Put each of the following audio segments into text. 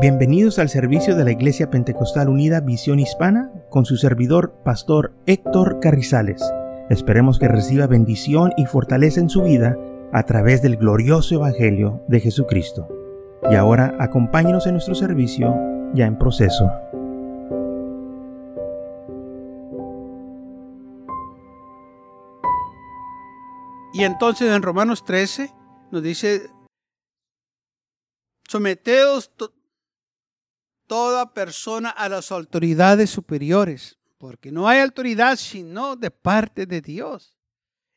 Bienvenidos al servicio de la Iglesia Pentecostal Unida Visión Hispana con su servidor, Pastor Héctor Carrizales. Esperemos que reciba bendición y fortaleza en su vida a través del glorioso Evangelio de Jesucristo. Y ahora acompáñenos en nuestro servicio ya en proceso. Y entonces en Romanos 13 nos dice, someteos toda persona a las autoridades superiores, porque no hay autoridad sino de parte de Dios.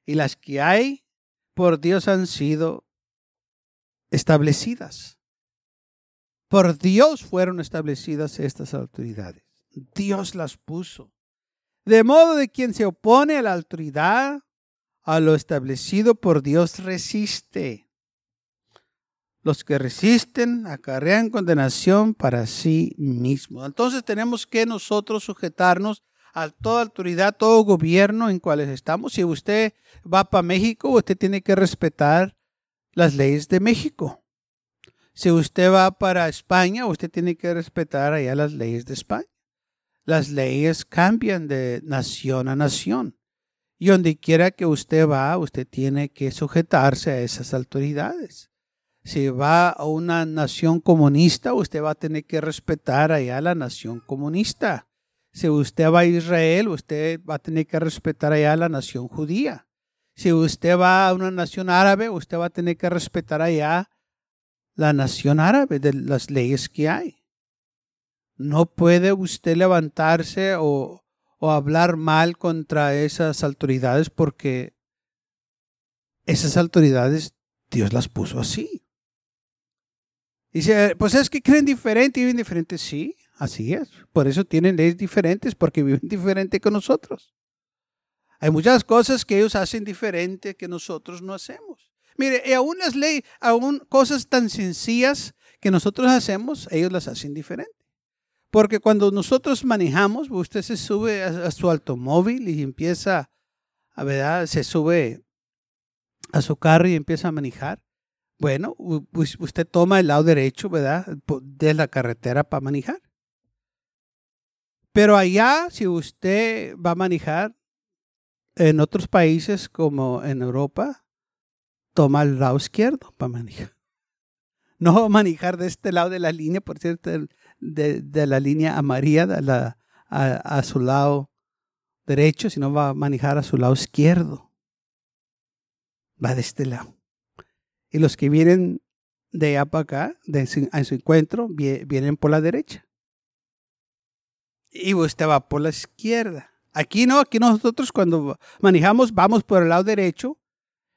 Y las que hay por Dios han sido establecidas. Por Dios fueron establecidas estas autoridades. Dios las puso. De modo de quien se opone a la autoridad, a lo establecido por Dios resiste. Los que resisten acarrean condenación para sí mismos. Entonces tenemos que nosotros sujetarnos a toda autoridad, todo gobierno en cuales estamos. Si usted va para México, usted tiene que respetar las leyes de México. Si usted va para España, usted tiene que respetar allá las leyes de España. Las leyes cambian de nación a nación. Y donde quiera que usted va, usted tiene que sujetarse a esas autoridades. Si va a una nación comunista, usted va a tener que respetar allá la nación comunista. Si usted va a Israel, usted va a tener que respetar allá la nación judía. Si usted va a una nación árabe, usted va a tener que respetar allá la nación árabe de las leyes que hay. No puede usted levantarse o, o hablar mal contra esas autoridades porque esas autoridades Dios las puso así. Dice, pues es que creen diferente y viven diferente. Sí, así es. Por eso tienen leyes diferentes, porque viven diferente que nosotros. Hay muchas cosas que ellos hacen diferente que nosotros no hacemos. Mire, y aún las leyes, aún cosas tan sencillas que nosotros hacemos, ellos las hacen diferente. Porque cuando nosotros manejamos, usted se sube a, su automóvil y empieza, a verdad, se sube a su carro y empieza a manejar. Bueno, usted toma el lado derecho, ¿verdad? De la carretera para manejar. Pero allá, si usted va a manejar en otros países como en Europa, toma el lado izquierdo para manejar. No va a manejar de este lado de la línea, por cierto, de, la línea amarilla a, la, a, a su lado derecho, sino va a manejar a su lado izquierdo. Va de este lado. Y los que vienen de allá para acá, de a su encuentro, vienen por la derecha. Y usted va por la izquierda. Aquí no, aquí nosotros cuando manejamos vamos por el lado derecho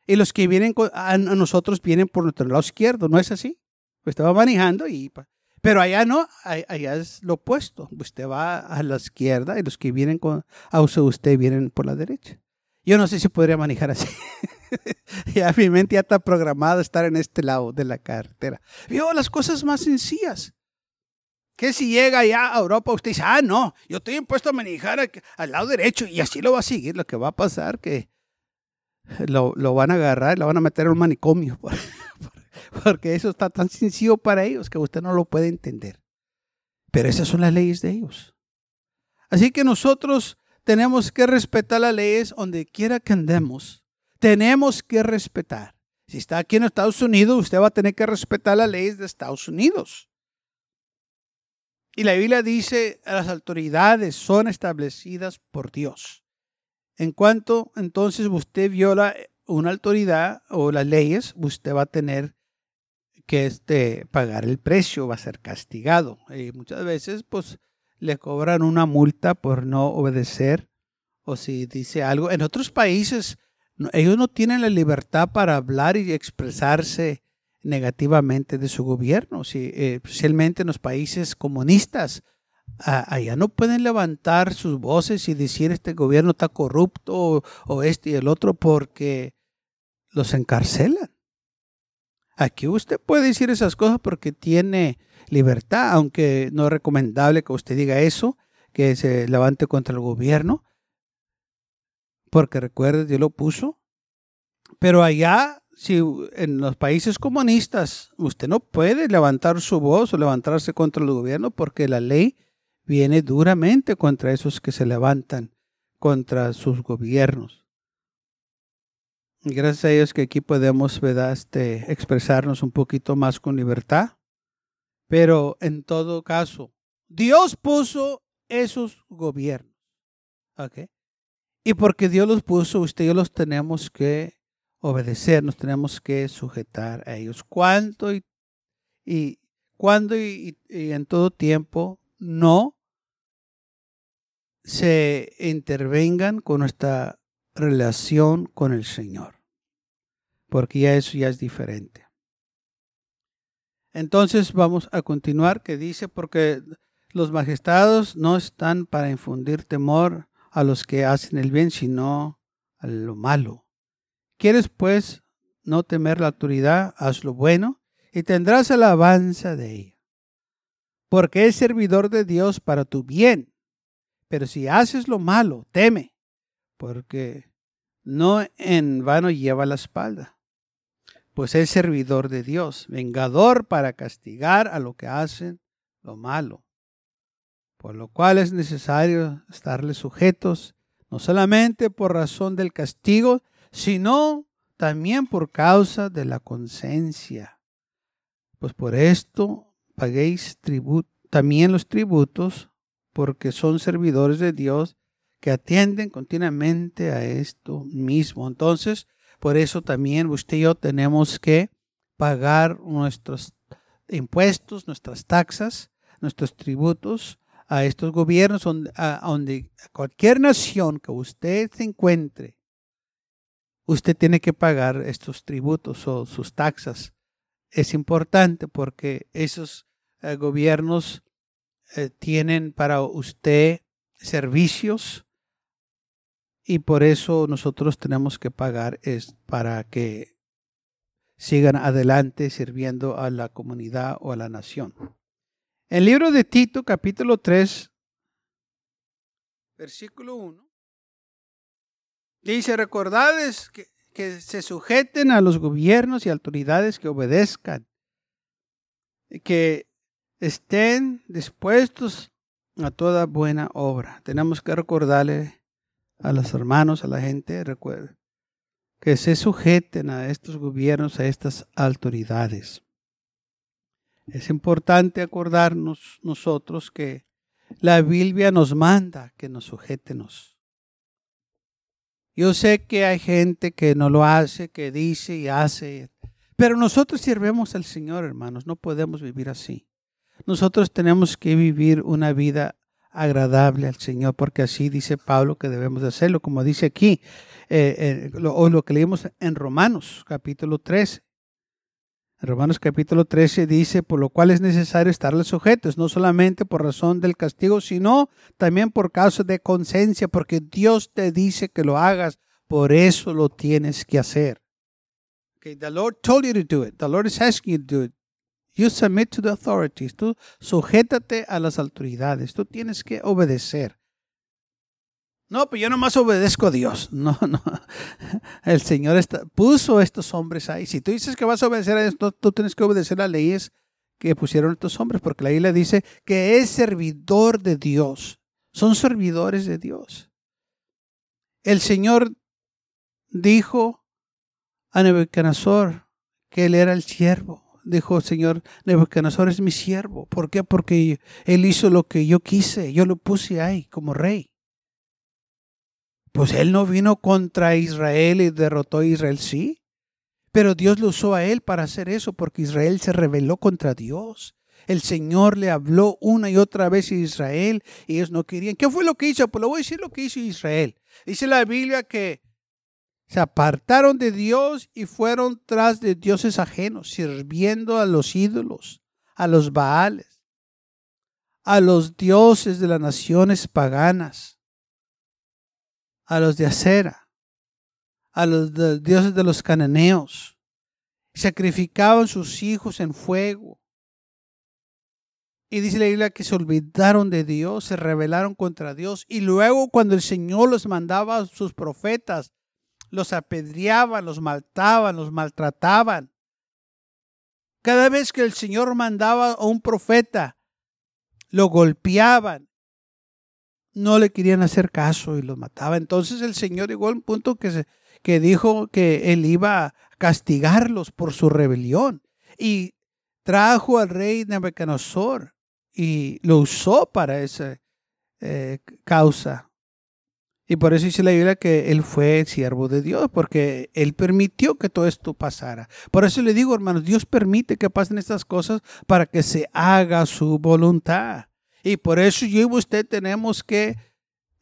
y los que vienen a nosotros vienen por nuestro lado izquierdo, ¿no es así? Usted va manejando y... Pero allá no, allá es lo opuesto. Usted va a la izquierda y los que vienen con, a usted vienen por la derecha. Yo no sé si podría manejar así. ya mi mente ya está programada a estar en este lado de la carretera. Vio las cosas más sencillas. Que si llega ya a Europa, usted dice, ah, no, yo estoy impuesto a manejar al lado derecho y así lo va a seguir. Lo que va a pasar que lo, lo van a agarrar y lo van a meter en un manicomio. porque eso está tan sencillo para ellos que usted no lo puede entender. Pero esas son las leyes de ellos. Así que nosotros tenemos que respetar las leyes donde quiera que andemos tenemos que respetar. Si está aquí en Estados Unidos, usted va a tener que respetar las leyes de Estados Unidos. Y la Biblia dice, las autoridades son establecidas por Dios. En cuanto entonces usted viola una autoridad o las leyes, usted va a tener que este, pagar el precio, va a ser castigado. Y muchas veces pues le cobran una multa por no obedecer o si dice algo. En otros países ellos no tienen la libertad para hablar y expresarse negativamente de su gobierno, eh, especialmente en los países comunistas. allá no pueden levantar sus voces y decir este gobierno está corrupto o, este y el otro porque los encarcelan. Aquí usted puede decir esas cosas porque tiene libertad, aunque no es recomendable que usted diga eso, que se levante contra el gobierno, porque recuerde, Dios lo puso. Pero allá si en los países comunistas usted no puede levantar su voz o levantarse contra el gobierno porque la ley viene duramente contra esos que se levantan contra sus gobiernos. gracias a ellos que aquí podemos este, expresarnos un poquito más con libertad. Pero en todo caso, Dios puso esos gobiernos. Y porque Dios los puso, usted y yo los tenemos que obedecer, nos tenemos que sujetar a ellos. ¿Cuánto y, y cuándo y, en todo tiempo no se intervengan con nuestra relación con el Señor? Porque ya eso ya es diferente. Entonces vamos a continuar que dice, porque los majestados no están para infundir temor a los que hacen el bien, sino a lo malo. ¿Quieres pues no temer la autoridad? Haz lo bueno y tendrás alabanza de ella. Porque es servidor de Dios para tu bien. Pero si haces lo malo, teme, porque no en vano lleva la espalda. Pues es servidor de Dios, vengador para castigar a lo que hacen lo malo. Por lo cual es necesario estarle sujetos, no solamente por razón del castigo, sino también por causa de la conciencia. Pues por esto paguéis tributo, también los tributos, porque son servidores de Dios que atienden continuamente a esto mismo. Entonces, por eso también usted y yo tenemos que pagar nuestros impuestos, nuestras taxas, nuestros tributos a estos gobiernos donde, a, donde cualquier nación que usted se encuentre usted tiene que pagar estos tributos o sus taxas. Es importante porque esos eh, gobiernos eh, tienen para usted servicios y por eso nosotros tenemos que pagar es para que sigan adelante sirviendo a la comunidad o a la nación. El libro de Tito, capítulo 3, versículo 1. Dice, recordades que, que se sujeten a los gobiernos y autoridades que obedezcan, que estén dispuestos a toda buena obra. Tenemos que recordarle a los hermanos, a la gente, recuerden, que se sujeten a estos gobiernos, a estas autoridades. Es importante acordarnos nosotros que la Biblia nos manda que nos sujetemos. Yo sé que hay gente que no lo hace, que dice y hace, pero nosotros sirvemos al Señor, hermanos, no podemos vivir así. Nosotros tenemos que vivir una vida agradable al Señor, porque así dice Pablo que debemos de hacerlo, como dice aquí, eh, eh, o lo que leímos en Romanos capítulo 13. Romanos capítulo 13 dice, por lo cual es necesario estarle sujetos, no solamente por razón del castigo, sino también por causa de conciencia, porque Dios te dice que lo hagas, por eso lo tienes que hacer. Okay, the Lord told you to do it. The Lord is asking you to do it. You submit to the authorities. Tú sujétate a las autoridades. Tú tienes que obedecer. No, pues yo nomás obedezco a Dios. No, no. El Señor puso estos hombres ahí. Si tú dices que vas a obedecer a esto, tú tienes que obedecer las leyes que pusieron estos hombres, porque la Biblia dice que es servidor de Dios. Son servidores de Dios. El Señor dijo a Nebuchadnezzar que él era el siervo. Dijo, Señor, Nebuchadnezzar es mi siervo. ¿Por qué? Porque él hizo lo que yo quise. Yo lo puse ahí como rey. Pues él no vino contra Israel y derrotó a Israel, sí. Pero Dios lo usó a él para hacer eso porque Israel se rebeló contra Dios. El Señor le habló una y otra vez a Israel y ellos no querían. ¿Qué fue lo que hizo? Pues le voy a decir lo que hizo Israel. Dice la Biblia que se apartaron de Dios y fueron tras de dioses ajenos, sirviendo a los ídolos, a los baales, a los dioses de las naciones paganas a los de acera, a los dioses de los cananeos. Sacrificaban sus hijos en fuego. Y dice la Biblia que se olvidaron de Dios, se rebelaron contra Dios. Y luego cuando el Señor los mandaba a sus profetas, los apedreaban, los mataban, los maltrataban. Cada vez que el Señor mandaba a un profeta, lo golpeaban, no le querían hacer caso y los mataba. Entonces el Señor llegó a un punto que, que dijo que él iba a castigarlos por su rebelión y trajo al rey Nebuchadnezzar y lo usó para esa eh, causa. Y por eso dice la Biblia que él fue siervo de Dios, porque él permitió que todo esto pasara. Por eso le digo, hermanos, Dios permite que pasen estas cosas para que se haga su voluntad. Y por eso yo y usted tenemos que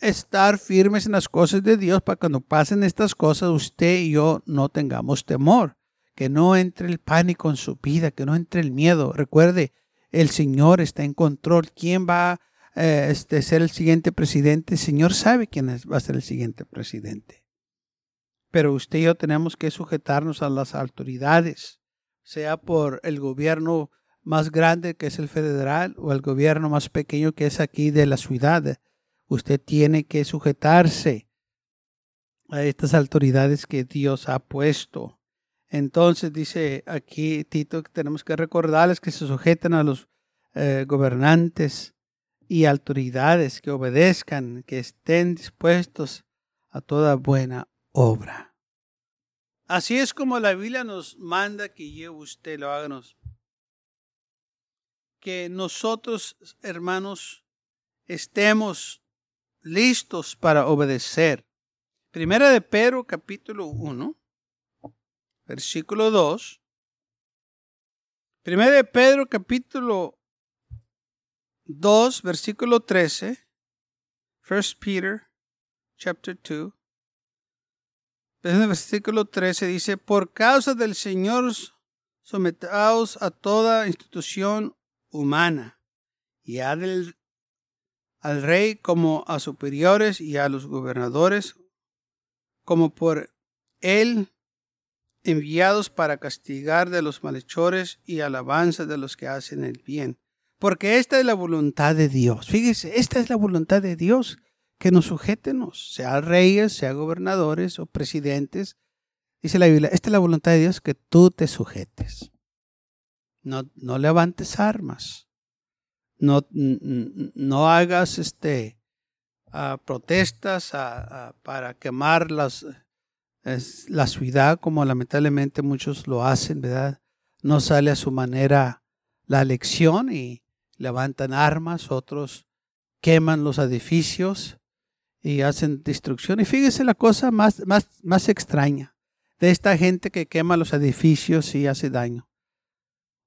estar firmes en las cosas de Dios para cuando pasen estas cosas, usted y yo no tengamos temor. Que no entre el pánico en su vida, que no entre el miedo. Recuerde, el Señor está en control. ¿Quién va a eh, este, ser el siguiente presidente? El Señor sabe quién va a ser el siguiente presidente. Pero usted y yo tenemos que sujetarnos a las autoridades, sea por el gobierno más grande que es el federal o el gobierno más pequeño que es aquí de la ciudad. Usted tiene que sujetarse a estas autoridades que Dios ha puesto. Entonces dice aquí Tito que tenemos que recordarles que se sujeten a los eh, gobernantes y autoridades, que obedezcan, que estén dispuestos a toda buena obra. Así es como la Biblia nos manda que yo usted lo háganos que nosotros, hermanos, estemos listos para obedecer. Primera de Pedro, capítulo 1, versículo 2. Primera de Pedro, capítulo 2, versículo 13. First Peter, chapter 2. el versículo 13 dice, por causa del Señor, sometaos a toda institución humana y al, al rey como a superiores y a los gobernadores como por él enviados para castigar de los malhechores y alabanza de los que hacen el bien. Porque esta es la voluntad de Dios. Fíjese, esta es la voluntad de Dios, que nos sujetemos, sea reyes, sea gobernadores o presidentes. Dice la Biblia, esta es la voluntad de Dios, que tú te sujetes. No, no levantes armas. No, no hagas este, protestas uh, para quemar las, la ciudad como lamentablemente muchos lo hacen, ¿verdad? No sale a su manera la elección y levantan armas, otros queman los edificios y hacen destrucción. Y fíjese la cosa más, más, más extraña de esta gente que quema los edificios y hace daño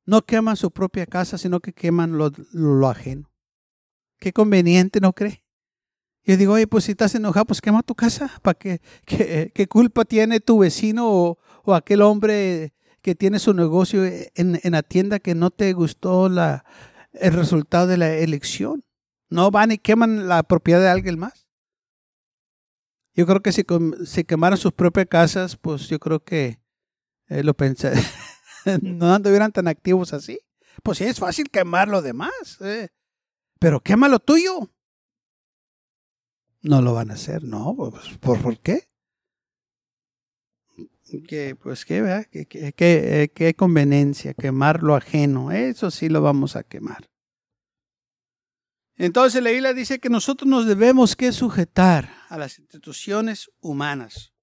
no queman su propia casa, sino que queman lo, ajeno. Qué conveniente, ¿no cree? Yo digo, oye, pues si estás enojado, pues quema tu casa. ¿Para qué, qué, culpa tiene tu vecino o, aquel hombre que tiene su negocio en, la tienda que no te gustó el resultado de la elección? No van y queman la propiedad de alguien más. Yo creo que si, si quemaran sus propias casas, pues yo creo que eh, lo pensé. no anduvieran tan activos así. Pues sí, es fácil quemar lo demás. Eh. Pero quema lo tuyo. No lo van a hacer, no. Pues, ¿Por, por qué? Que, pues qué, ¿verdad? Que, que, qué conveniencia, quemar lo ajeno. Eso sí lo vamos a quemar. Entonces la Biblia dice que nosotros nos debemos que sujetar a las instituciones humanas.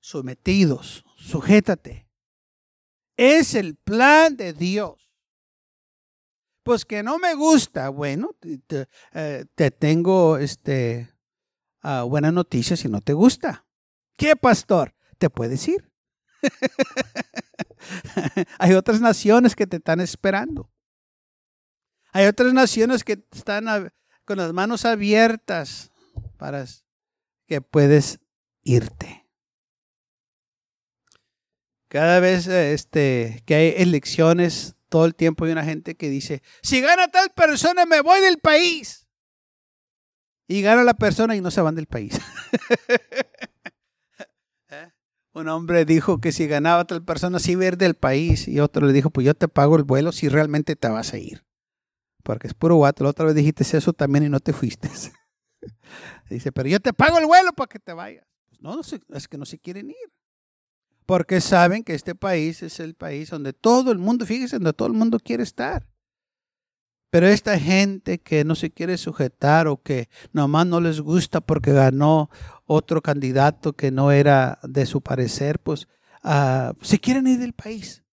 Sometidos, sujétate. Es el plan de Dios. Pues que no me gusta, bueno, te, eh, tengo este, uh, buena noticia si no te gusta. ¿Qué, pastor? Te puedes ir. Hay otras naciones que te están esperando. Hay otras naciones que están con las manos abiertas para que puedes irte. Cada vez este, que hay elecciones, todo el tiempo hay una gente que dice, si gana tal persona, me voy del país. Y gana la persona y no se van del país. ¿Eh? Un hombre dijo que si ganaba tal persona, sí iba a ir del país. Y otro le dijo, pues yo te pago el vuelo si realmente te vas a ir. Porque es puro guato. La otra vez dijiste eso también y no te fuiste. Dice, pero yo te pago el vuelo para que te vayas. No, no es que no se quieren ir. Porque saben que este país es el país donde todo el mundo, fíjense, donde todo el mundo quiere estar. Pero esta gente que no se quiere sujetar o que nomás no les gusta porque ganó otro candidato que no era de su parecer, pues uh, se quieren ir del país.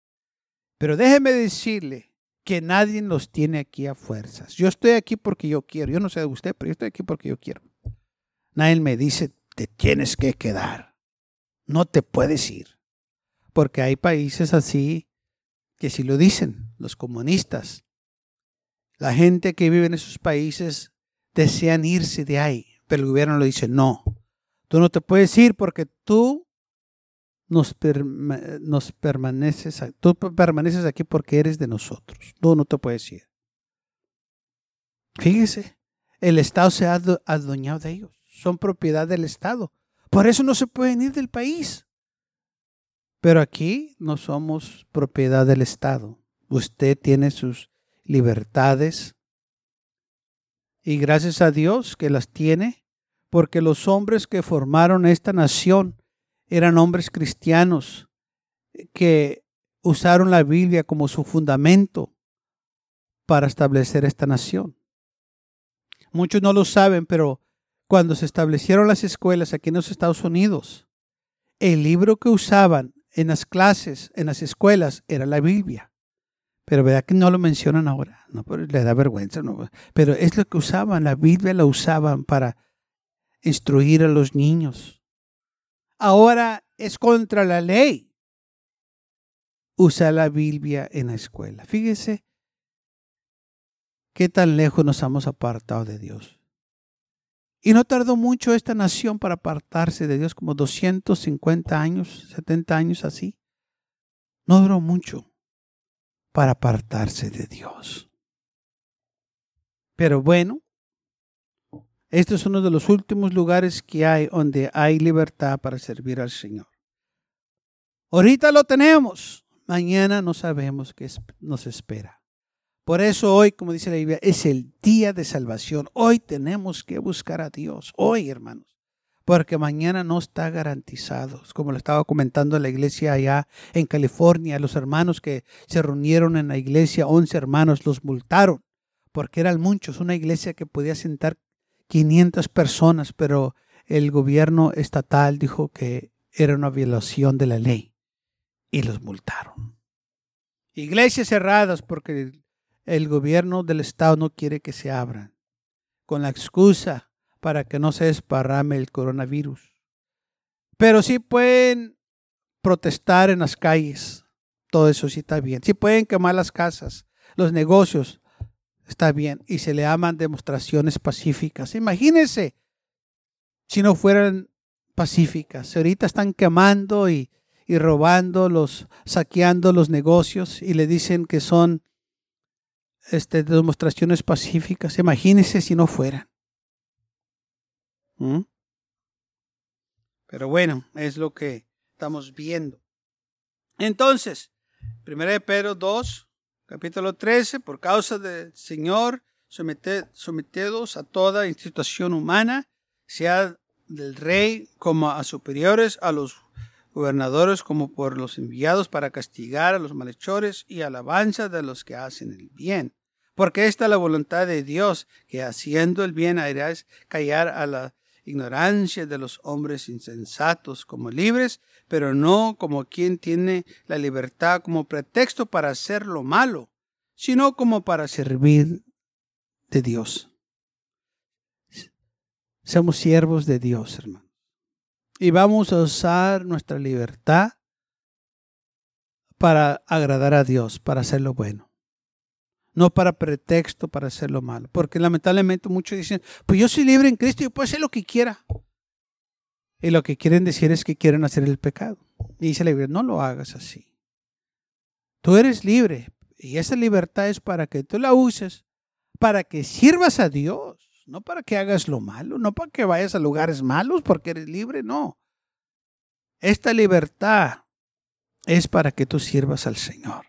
Pero déjeme decirle que nadie los tiene aquí a fuerzas. Yo estoy aquí porque yo quiero. Yo no sé de usted, pero yo estoy aquí porque yo quiero. Nadie me dice, te tienes que quedar. No te puedes ir. Porque hay países así que si lo dicen, los comunistas, la gente que vive en esos países desean irse de ahí, pero el gobierno le dice, no, tú no te puedes ir porque tú nos, nos permaneces, tú permaneces aquí porque eres de nosotros. Tú no te puedes ir. Fíjese, el Estado se ha adueñado de ellos. Son propiedad del Estado. Por eso no se pueden ir del país. Pero aquí no somos propiedad del Estado. Usted tiene sus libertades. Y gracias a Dios que las tiene, porque los hombres que formaron esta nación eran hombres cristianos que usaron la Biblia como su fundamento para establecer esta nación. Muchos no lo saben, pero cuando se establecieron las escuelas aquí en los Estados Unidos, el libro que usaban en las clases, en las escuelas, era la Biblia. Pero verdad que no lo mencionan ahora, no, le da vergüenza, no, pero es lo que usaban, la Biblia la usaban para instruir a los niños. Ahora es contra la ley usar la Biblia en la escuela. Fíjese qué tan lejos nos hemos apartado de Dios. Y no tardó mucho esta nación para apartarse de Dios, como 250 años, 70 años así. No duró mucho para apartarse de Dios. Pero bueno, este es uno de los últimos lugares que hay donde hay libertad para servir al Señor. Ahorita lo tenemos, mañana no sabemos qué nos espera. Por eso hoy, como dice la Biblia, es el día de salvación. Hoy tenemos que buscar a Dios. Hoy, hermanos porque mañana no está garantizado. Como lo estaba comentando en la iglesia allá en California, los hermanos que se reunieron en la iglesia, 11 hermanos, los multaron, porque eran muchos, una iglesia que podía sentar 500 personas, pero el gobierno estatal dijo que era una violación de la ley y los multaron. Iglesias cerradas porque el gobierno del estado no quiere que se abran, con la excusa para que no se esparrame el coronavirus. Pero sí pueden protestar en las calles. Todo eso sí está bien. Sí pueden quemar las casas, los negocios. Está bien. Y se le llaman demostraciones pacíficas. Imagínense si no fueran pacíficas. Ahorita están quemando y, y robando, los, saqueando los negocios y le dicen que son este, demostraciones pacíficas. Imagínense si no fueran. ¿Mm? Pero bueno, es lo que estamos viendo. Entonces, 1 de Pedro 2, capítulo 13, por causa del Señor, sometidos a toda institución humana, sea del rey como a superiores, a los gobernadores como por los enviados para castigar a los malhechores y alabanza de los que hacen el bien. Porque esta es la voluntad de Dios, que haciendo el bien harás callar a la ignorancia de los hombres insensatos como libres, pero no como quien tiene la libertad como pretexto para hacer lo malo, sino como para servir de Dios. Somos siervos de Dios, hermano. Y vamos a usar nuestra libertad para agradar a Dios, para hacer lo bueno no para pretexto para hacer lo malo. Porque lamentablemente muchos dicen, pues yo soy libre en Cristo y puedo hacer lo que quiera. Y lo que quieren decir es que quieren hacer el pecado. Y dice la Biblia, no lo hagas así. Tú eres libre y esa libertad es para que tú la uses, para que sirvas a Dios, no para que hagas lo malo, no para que vayas a lugares malos porque eres libre, no. Esta libertad es para que tú sirvas al Señor.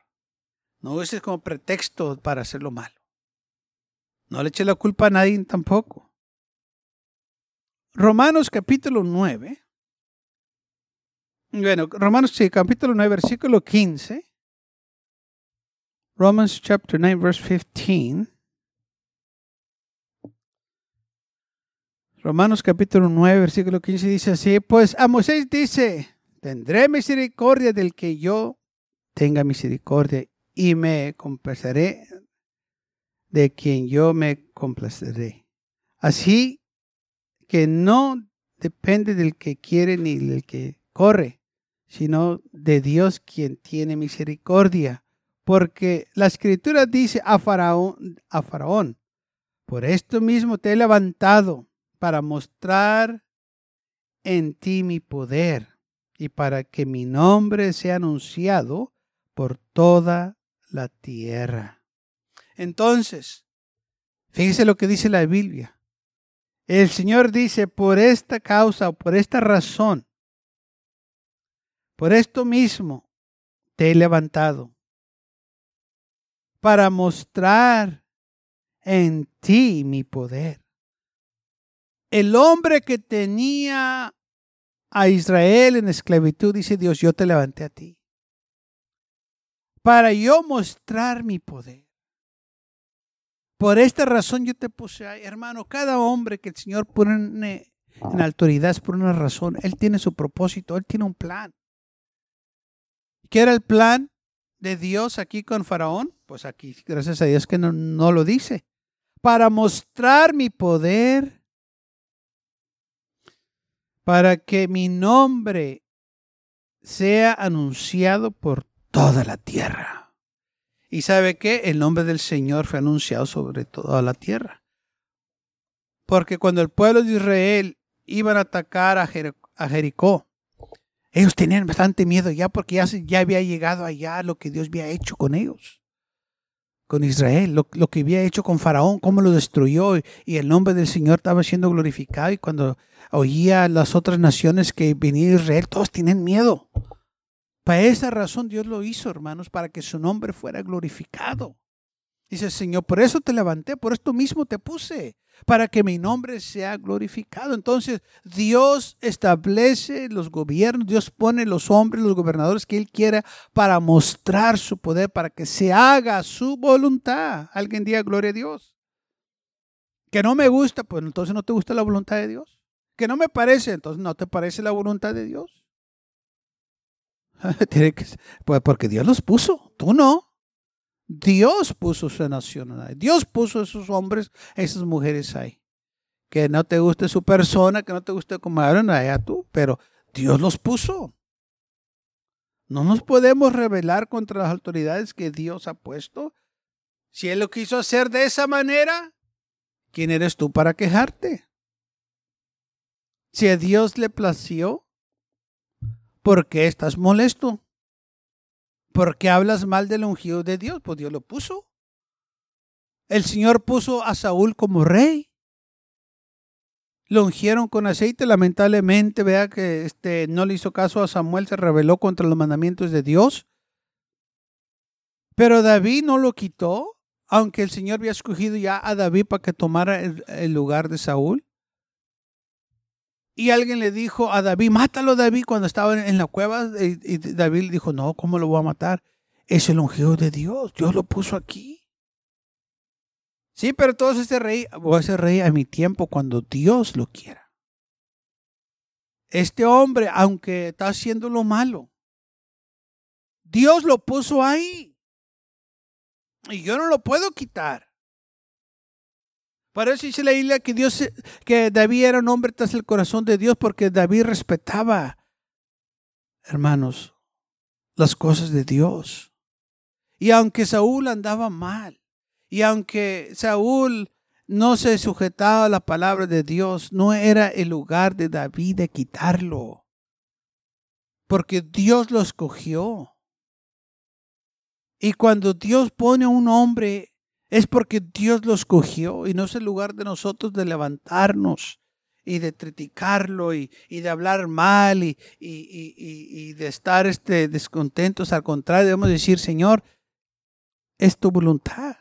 No uses como pretexto para hacer lo malo. No le eche la culpa a nadie tampoco. Romanos capítulo 9, Bueno, Romanos sí, capítulo 9, versículo 15. Romans chapter 9, verse 15. Romanos capítulo 9, versículo 15 dice así, pues a Moisés dice, tendré misericordia del que yo tenga misericordia y me complaceré de quien yo me complaceré. Así que no depende del que quiere ni del que corre, sino de Dios quien tiene misericordia. Porque la escritura dice a Faraón, a Faraón, por esto mismo te he levantado para mostrar en ti mi poder y para que mi nombre sea anunciado por toda la tierra. Entonces, fíjese lo que dice la Biblia. El Señor dice, por esta causa por esta razón, por esto mismo te he levantado, para mostrar en ti mi poder. El hombre que tenía a Israel en esclavitud, dice Dios, yo te levanté a ti, para yo mostrar mi poder. Por esta razón yo te puse ahí, hermano, cada hombre que el Señor pone en autoridad es por una razón. Él tiene su propósito, Él tiene un plan. ¿Qué era el plan de Dios aquí con Faraón? Pues aquí, gracias a Dios que no, no lo dice. Para mostrar mi poder, para que mi nombre sea anunciado por toda la tierra. Y sabe que el nombre del Señor fue anunciado sobre toda la tierra. Porque cuando el pueblo de Israel iban a atacar a, Jericó, ellos tenían bastante miedo ya porque ya, ya, había llegado allá lo que Dios había hecho con ellos, con Israel, lo, lo, que había hecho con Faraón, cómo lo destruyó y el nombre del Señor estaba siendo glorificado y cuando oía las otras naciones que venía Israel, todos tienen miedo. Para esa razón Dios lo hizo, hermanos, para que su nombre fuera glorificado. Dice, Señor, por eso te levanté, por esto mismo te puse, para que mi nombre sea glorificado. Entonces, Dios establece los gobiernos, Dios pone los hombres, los gobernadores que Él quiera para mostrar su poder, para que se haga su voluntad. Alguien diga gloria a Dios. Que no me gusta, pues entonces no te gusta la voluntad de Dios. Que no me parece, entonces no te parece la voluntad de Dios. Tiene que, pues porque Dios los puso, tú no. Dios puso su nación ahí. Dios puso esos hombres, esas mujeres ahí. Que no te guste su persona, que no te guste como hablan allá tú, pero Dios los puso. No nos podemos rebelar contra las autoridades que Dios ha puesto. Si Él lo quiso hacer de esa manera, ¿quién eres tú para quejarte? Si a Dios le plació, ¿Por qué estás molesto? ¿Por qué hablas mal del ungido de Dios? Pues Dios lo puso. El Señor puso a Saúl como rey. Lo ungieron con aceite. Lamentablemente, vea que este, no le hizo caso a Samuel, se rebeló contra los mandamientos de Dios. Pero David no lo quitó, aunque el Señor había escogido ya a David para que tomara el lugar de Saúl. Y alguien le dijo a David, mátalo David cuando estaba en la cueva. Y, David dijo, no, ¿cómo lo voy a matar? Es el ungido de Dios. Dios lo puso aquí. Sí, pero todos este rey, voy a ser rey a mi tiempo cuando Dios lo quiera. Este hombre, aunque está haciendo lo malo, Dios lo puso ahí. Y yo no lo puedo quitar. Para eso dice la Biblia que Dios, que David era un hombre tras el corazón de Dios porque David respetaba, hermanos, las cosas de Dios. Y aunque Saúl andaba mal, y aunque Saúl no se sujetaba a la palabra de Dios, no era el lugar de David de quitarlo, porque Dios lo escogió. Y cuando Dios pone a un hombre es porque Dios lo escogió y no es el lugar de nosotros de levantarnos y de criticarlo y, de hablar mal y, de estar este, descontentos. Al contrario, debemos decir, Señor, es tu voluntad.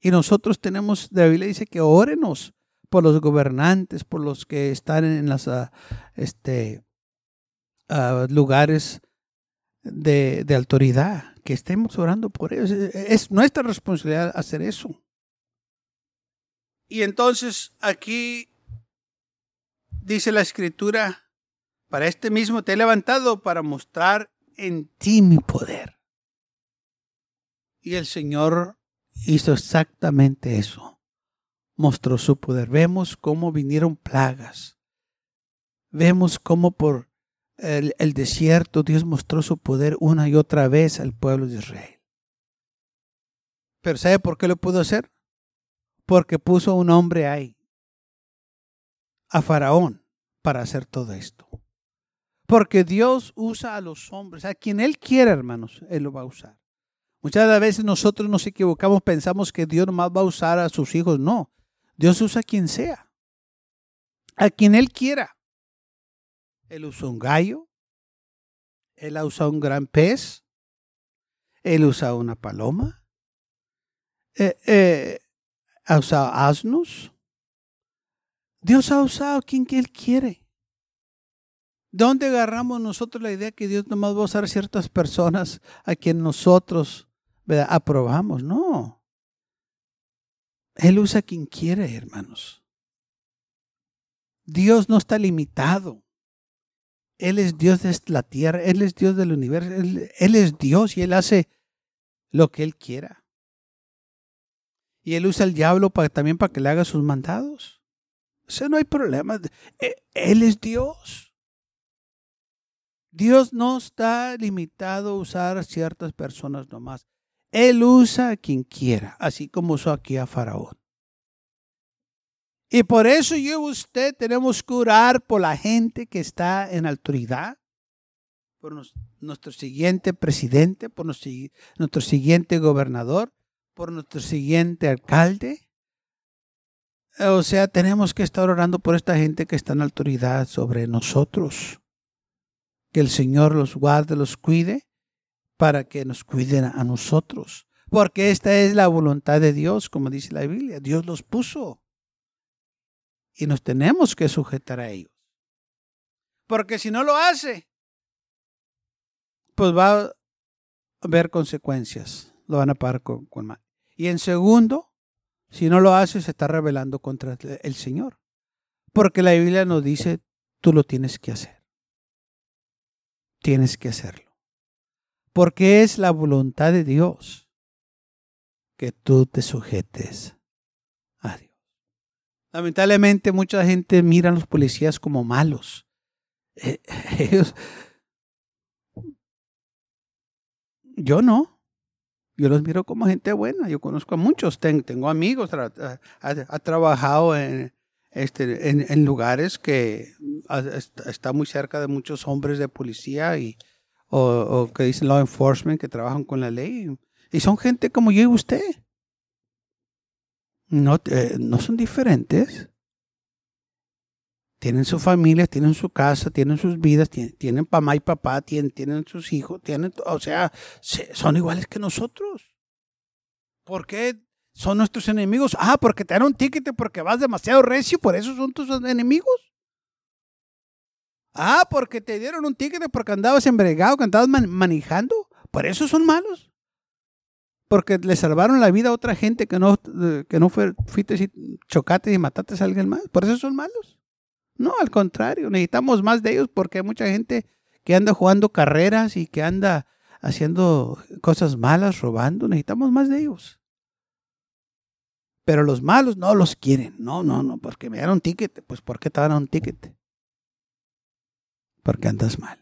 Y nosotros tenemos, la Biblia dice que órenos por los gobernantes, por los que están en las, ah, este, ah, lugares de, de, autoridad, que estemos orando por ellos. Es nuestra responsabilidad hacer eso. Y entonces aquí dice la escritura, para este mismo te he levantado para mostrar en ti mi poder. Y el Señor hizo exactamente eso. Mostró su poder. Vemos cómo vinieron plagas. Vemos cómo por el, desierto Dios mostró su poder una y otra vez al pueblo de Israel. Pero ¿sabe por qué lo pudo hacer? Porque puso un hombre ahí, a Faraón, para hacer todo esto. Porque Dios usa a los hombres, a quien Él quiera, hermanos, Él lo va a usar. Muchas veces nosotros nos equivocamos, pensamos que Dios nomás va a usar a sus hijos. No, Dios usa a quien sea, a quien Él quiera. Él usa un gallo, Él usado un gran pez, Él usa una paloma, eh, eh, ha usado asnos. Dios ha usado a quien Él quiere. ¿Dónde agarramos nosotros la idea que Dios nomás va a usar ciertas personas a quien nosotros aprobamos, no. Él usa a quien quiere, hermanos. Dios no está limitado. Él es Dios de la tierra, Él es Dios del universo, Él, es Dios y Él hace lo que Él quiera. Y Él usa al diablo para, también para que le haga sus mandados. Eso no hay problema. E, él es Dios. Dios no está limitado a usar ciertas personas nomás. Él usa a quien quiera, así como usó aquí a Faraón. Y por eso yo y usted tenemos que orar por la gente que está en autoridad, por nuestro siguiente presidente, por nuestro siguiente gobernador, por nuestro siguiente alcalde. O sea, tenemos que estar orando por esta gente que está en autoridad sobre nosotros. Que el Señor los guarde, los cuide para que nos cuiden a nosotros. Porque esta es la voluntad de Dios, como dice la Biblia. Dios los puso. Y nos tenemos que sujetar a ellos. Porque si no lo hace, pues va a haber consecuencias. Lo van a pagar con, con mal. Y en segundo, si no lo hace, se está rebelando contra el Señor. Porque la Biblia nos dice, tú lo tienes que hacer. Tienes que hacerlo. Porque es la voluntad de Dios que tú te sujetes. Lamentablemente mucha gente mira a los policías como malos. Eh, yo no. Yo los miro como gente buena. Yo conozco a muchos. tengo amigos. Ha, trabajado en, este, en, lugares que está muy cerca de muchos hombres de policía y, o, que dicen law enforcement, que trabajan con la ley. Y son gente como yo y usted. No, eh, no son diferentes. Tienen su familia, tienen su casa, tienen sus vidas, tienen, mamá y papá, tienen, sus hijos, tienen, o sea, son iguales que nosotros. ¿Por qué son nuestros enemigos? Ah, porque te dan un ticket porque vas demasiado recio, por eso son tus enemigos. Ah, porque te dieron un ticket porque andabas embregado, que andabas manejando. Por eso son malos. Porque le salvaron la vida a otra gente que no, que no fue, fuiste y chocaste y mataste a alguien más. Por eso son malos. No, al contrario, necesitamos más de ellos porque hay mucha gente que anda jugando carreras y que anda haciendo cosas malas, robando. Necesitamos más de ellos. Pero los malos no los quieren. No, no, no, porque me dieron ticket. Pues ¿por qué te dan un ticket? porque andas mal.